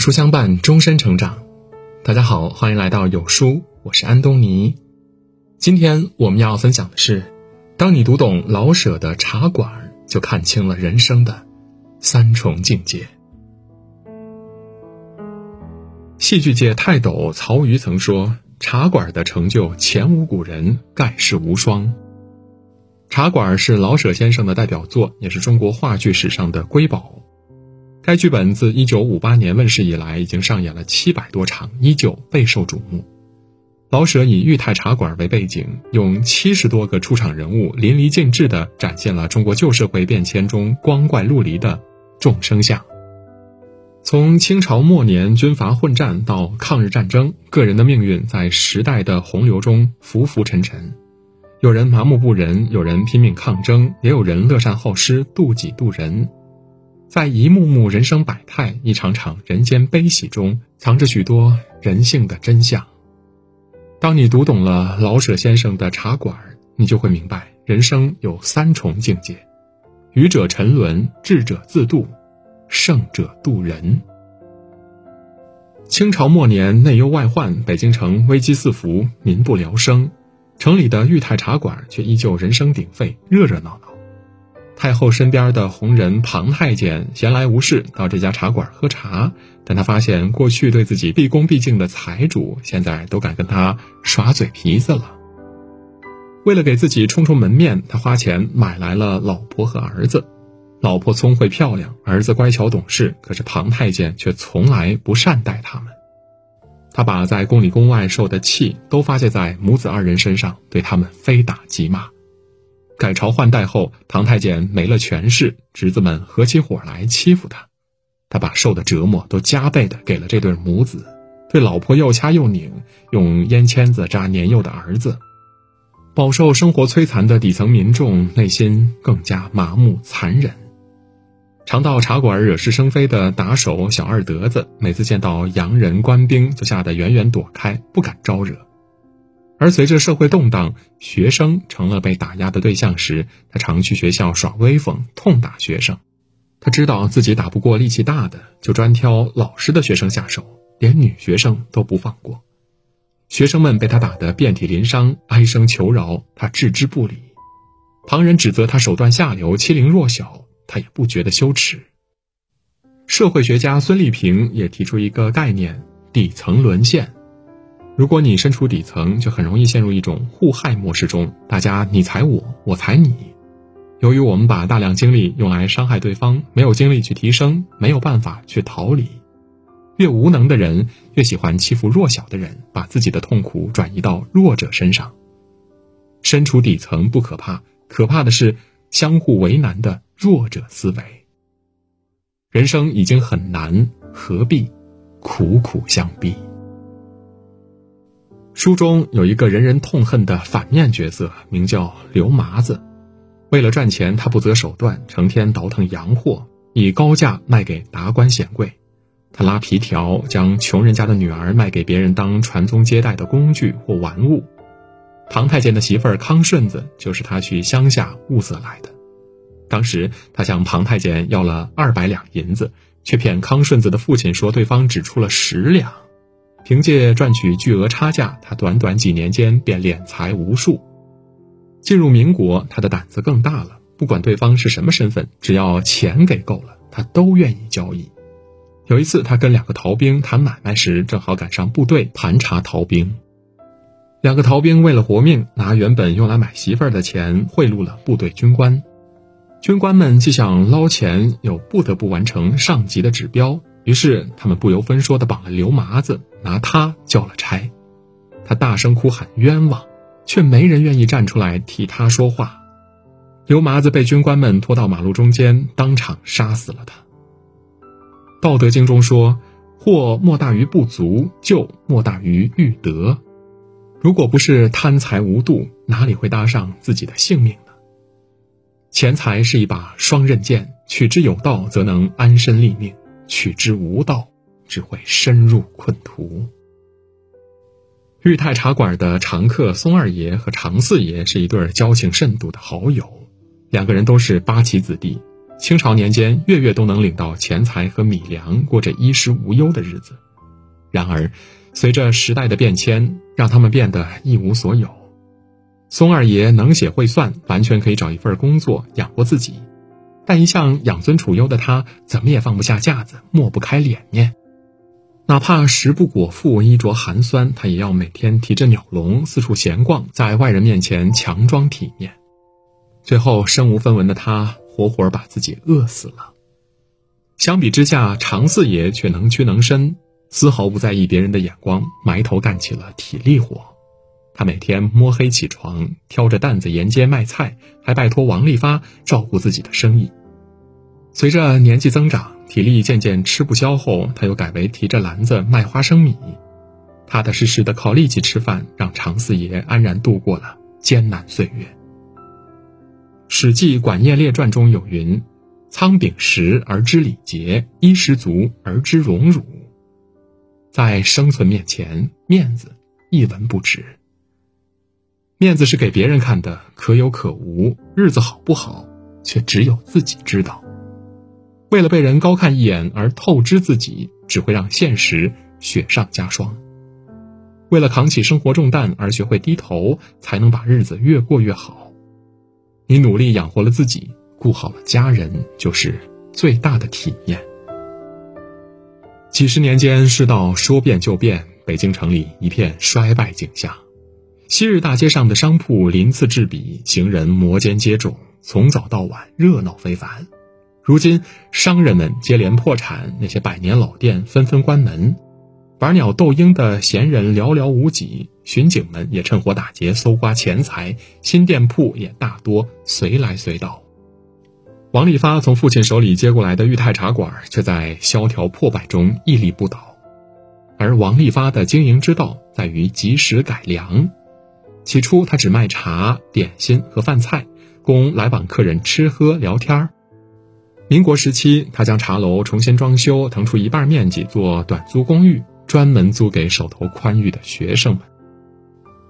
书相伴，终身成长。大家好，欢迎来到有书，我是安东尼。今天我们要分享的是，当你读懂老舍的《茶馆》，就看清了人生的三重境界。戏剧界泰斗曹禺曾说：“《茶馆》的成就前无古人，盖世无双。”《茶馆》是老舍先生的代表作，也是中国话剧史上的瑰宝。该剧本自1958年问世以来，已经上演了七百多场，依旧备受瞩目。老舍以裕泰茶馆为背景，用七十多个出场人物淋漓尽致地展现了中国旧社会变迁中光怪陆离的众生相。从清朝末年军阀混战到抗日战争，个人的命运在时代的洪流中浮浮沉沉，有人麻木不仁，有人拼命抗争，也有人乐善好施，妒己妒人。在一幕幕人生百态、一场场人间悲喜中，藏着许多人性的真相。当你读懂了老舍先生的《茶馆》，你就会明白，人生有三重境界：愚者沉沦，智者自渡，圣者渡人。清朝末年，内忧外患，北京城危机四伏，民不聊生，城里的裕泰茶馆却依旧人声鼎沸，热热闹闹。太后身边的红人庞太监闲来无事到这家茶馆喝茶，但他发现过去对自己毕恭毕敬的财主，现在都敢跟他耍嘴皮子了。为了给自己充充门面，他花钱买来了老婆和儿子。老婆聪慧漂亮，儿子乖巧懂事，可是庞太监却从来不善待他们。他把在宫里宫外受的气都发泄在母子二人身上，对他们非打即骂。改朝换代后，唐太监没了权势，侄子们合起伙来欺负他，他把受的折磨都加倍的给了这对母子，对老婆又掐又拧，用烟签子扎年幼的儿子，饱受生活摧残的底层民众内心更加麻木残忍。常到茶馆惹是生非的打手小二德子，每次见到洋人官兵就吓得远远躲开，不敢招惹。而随着社会动荡，学生成了被打压的对象时，他常去学校耍威风，痛打学生。他知道自己打不过力气大的，就专挑老实的学生下手，连女学生都不放过。学生们被他打得遍体鳞伤，哀声求饶，他置之不理。旁人指责他手段下流、欺凌弱小，他也不觉得羞耻。社会学家孙立平也提出一个概念：底层沦陷。如果你身处底层，就很容易陷入一种互害模式中，大家你踩我，我踩你。由于我们把大量精力用来伤害对方，没有精力去提升，没有办法去逃离。越无能的人越喜欢欺负弱小的人，把自己的痛苦转移到弱者身上。身处底层不可怕，可怕的是相互为难的弱者思维。人生已经很难，何必苦苦相逼？书中有一个人人痛恨的反面角色，名叫刘麻子。为了赚钱，他不择手段，成天倒腾洋货，以高价卖给达官显贵。他拉皮条，将穷人家的女儿卖给别人当传宗接代的工具或玩物。唐太监的媳妇儿康顺子就是他去乡下物色来的。当时他向庞太监要了二百两银子，却骗康顺子的父亲说对方只出了十两。凭借赚取巨额差价，他短短几年间便敛财无数。进入民国，他的胆子更大了。不管对方是什么身份，只要钱给够了，他都愿意交易。有一次，他跟两个逃兵谈买卖时，正好赶上部队盘查逃兵。两个逃兵为了活命，拿原本用来买媳妇儿的钱贿赂了部队军官。军官们既想捞钱，又不得不完成上级的指标。于是，他们不由分说的绑了刘麻子，拿他交了差。他大声哭喊冤枉，却没人愿意站出来替他说话。刘麻子被军官们拖到马路中间，当场杀死了他。《道德经》中说：“祸莫大于不足，救莫大于欲得。”如果不是贪财无度，哪里会搭上自己的性命呢？钱财是一把双刃剑，取之有道，则能安身立命。取之无道，只会深入困途。裕泰茶馆的常客松二爷和常四爷是一对交情甚笃的好友，两个人都是八旗子弟。清朝年间月月都能领到钱财和米粮，过着衣食无忧的日子。然而，随着时代的变迁，让他们变得一无所有。松二爷能写会算，完全可以找一份工作养活自己，但一向养尊处优的他，怎么也放不下架子，抹不开脸面。哪怕食不果腹、衣着寒酸，他也要每天提着鸟笼四处闲逛，在外人面前强装体面。最后，身无分文的他，活活把自己饿死了。相比之下，常四爷却能屈能伸，丝毫不在意别人的眼光，埋头干起了体力活。他每天摸黑起床，挑着担子沿街卖菜，还拜托王利发照顾自己的生意。随着年纪增长，体力渐渐吃不消后，他又改为提着篮子卖花生米，踏踏实实的靠力气吃饭，让常四爷安然度过了艰难岁月。《史记·管晏列传》中有云：“仓廪实而知礼节，衣食足而知荣辱。”在生存面前，面子一文不值。面子是给别人看的，可有可无；日子好不好，却只有自己知道。为了被人高看一眼而透支自己，只会让现实雪上加霜。为了扛起生活重担而学会低头，才能把日子越过越好。你努力养活了自己，顾好了家人，就是最大的体面。几十年间，世道说变就变，北京城里一片衰败景象。昔日大街上的商铺鳞次栉比，行人摩肩接踵，从早到晚热闹非凡。如今，商人们接连破产，那些百年老店纷纷关门，玩鸟斗鹰的闲人寥寥无几，巡警们也趁火打劫搜刮钱财，新店铺也大多随来随到。王利发从父亲手里接过来的裕泰茶馆，却在萧条破败中屹立不倒。而王利发的经营之道在于及时改良。起初，他只卖茶、点心和饭菜，供来往客人吃喝聊天儿。民国时期，他将茶楼重新装修，腾出一半面积做短租公寓，专门租给手头宽裕的学生们。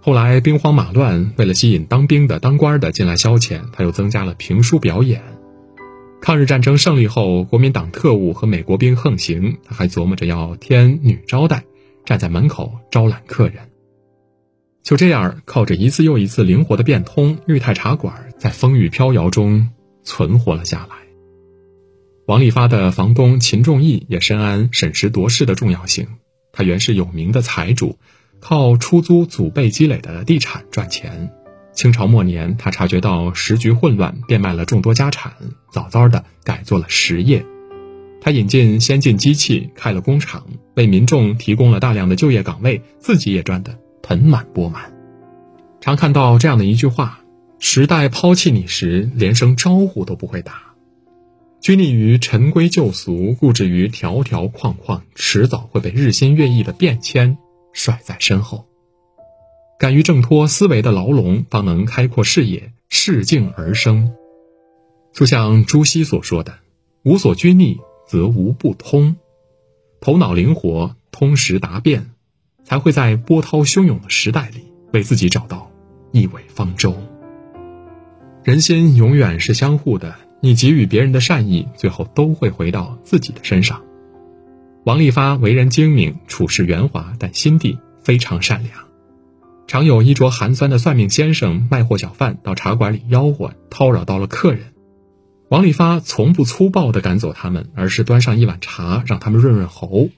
后来兵荒马乱，为了吸引当兵的、当官的进来消遣，他又增加了评书表演。抗日战争胜利后，国民党特务和美国兵横行，他还琢磨着要添女招待，站在门口招揽客人。就这样，靠着一次又一次灵活的变通，裕泰茶馆在风雨飘摇中存活了下来。王利发的房东秦仲义也深谙审时度势的重要性。他原是有名的财主，靠出租祖辈积累的地产赚钱。清朝末年，他察觉到时局混乱，变卖了众多家产，早早的改做了实业。他引进先进机器，开了工厂，为民众提供了大量的就业岗位，自己也赚得盆满钵满。常看到这样的一句话：“时代抛弃你时，连声招呼都不会打。”拘泥于陈规旧俗，固执于条条框框，迟早会被日新月异的变迁甩在身后。敢于挣脱思维的牢笼，方能开阔视野，适境而生。就像朱熹所说的：“无所拘泥，则无不通。”头脑灵活，通识达变，才会在波涛汹涌的时代里，为自己找到一尾方舟。人心永远是相互的。你给予别人的善意，最后都会回到自己的身上。王利发为人精明，处事圆滑，但心地非常善良。常有衣着寒酸的算命先生、卖货小贩到茶馆里吆喝，叨扰到了客人。王利发从不粗暴地赶走他们，而是端上一碗茶，让他们润润喉。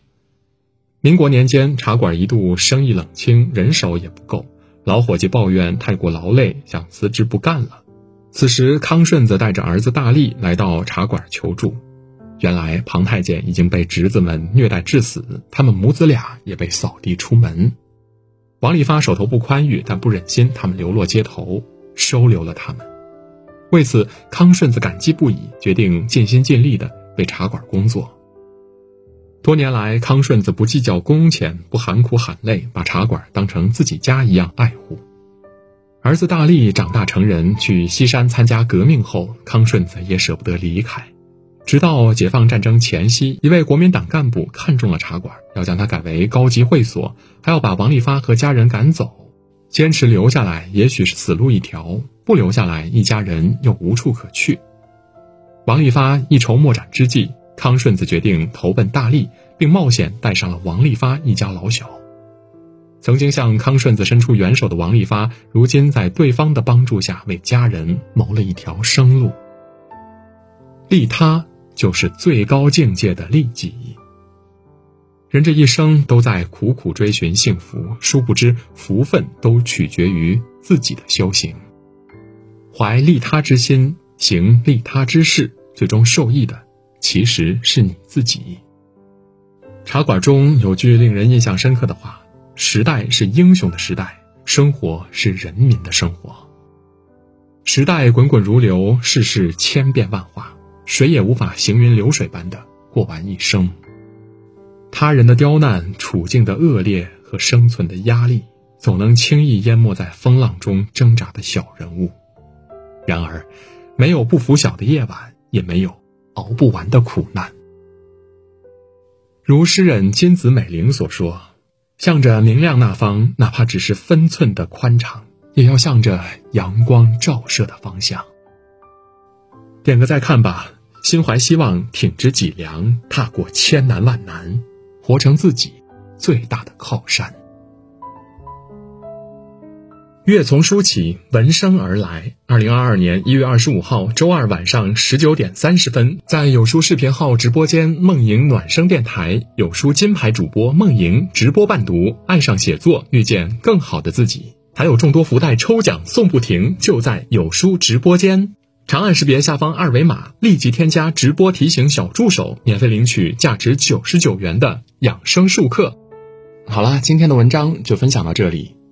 民国年间，茶馆一度生意冷清，人手也不够，老伙计抱怨太过劳累，想辞职不干了。此时，康顺子带着儿子大力来到茶馆求助。原来，庞太监已经被侄子们虐待致死，他们母子俩也被扫地出门。王利发手头不宽裕，但不忍心他们流落街头，收留了他们。为此，康顺子感激不已，决定尽心尽力的为茶馆工作。多年来，康顺子不计较工钱，不喊苦喊累，把茶馆当成自己家一样爱护。儿子大力长大成人，去西山参加革命后，康顺子也舍不得离开。直到解放战争前夕，一位国民党干部看中了茶馆，要将它改为高级会所，还要把王利发和家人赶走。坚持留下来，也许是死路一条；不留下来，一家人又无处可去。王利发一筹莫展之际，康顺子决定投奔大力，并冒险带上了王利发一家老小。曾经向康顺子伸出援手的王利发，如今在对方的帮助下，为家人谋了一条生路。利他就是最高境界的利己。人这一生都在苦苦追寻幸福，殊不知福分都取决于自己的修行。怀利他之心，行利他之事，最终受益的其实是你自己。茶馆中有句令人印象深刻的话：“时代是英雄的时代，生活是人民的生活。”时代滚滚如流，世事千变万化，谁也无法行云流水般的过完一生。他人的刁难、处境的恶劣和生存的压力，总能轻易淹没在风浪中挣扎的小人物。然而，没有不拂晓的夜晚，也没有熬不完的苦难。如诗人金子美玲所说：“向着明亮那方，哪怕只是分寸的宽敞，也要向着阳光照射的方向。”点个再看吧，心怀希望，挺直脊梁，踏过千难万难。活成自己最大的靠山。月从书起，闻声而来。二零二二年一月二十五号周二晚上十九点三十分，在有书视频号直播间梦莹暖声电台，有书金牌主播梦莹直播伴读，爱上写作，遇见更好的自己。还有众多福袋抽奖送不停，就在有书直播间。长按识别下方二维码，立即添加直播提醒小助手，免费领取价值九十九元的养生术课。好了，今天的文章就分享到这里。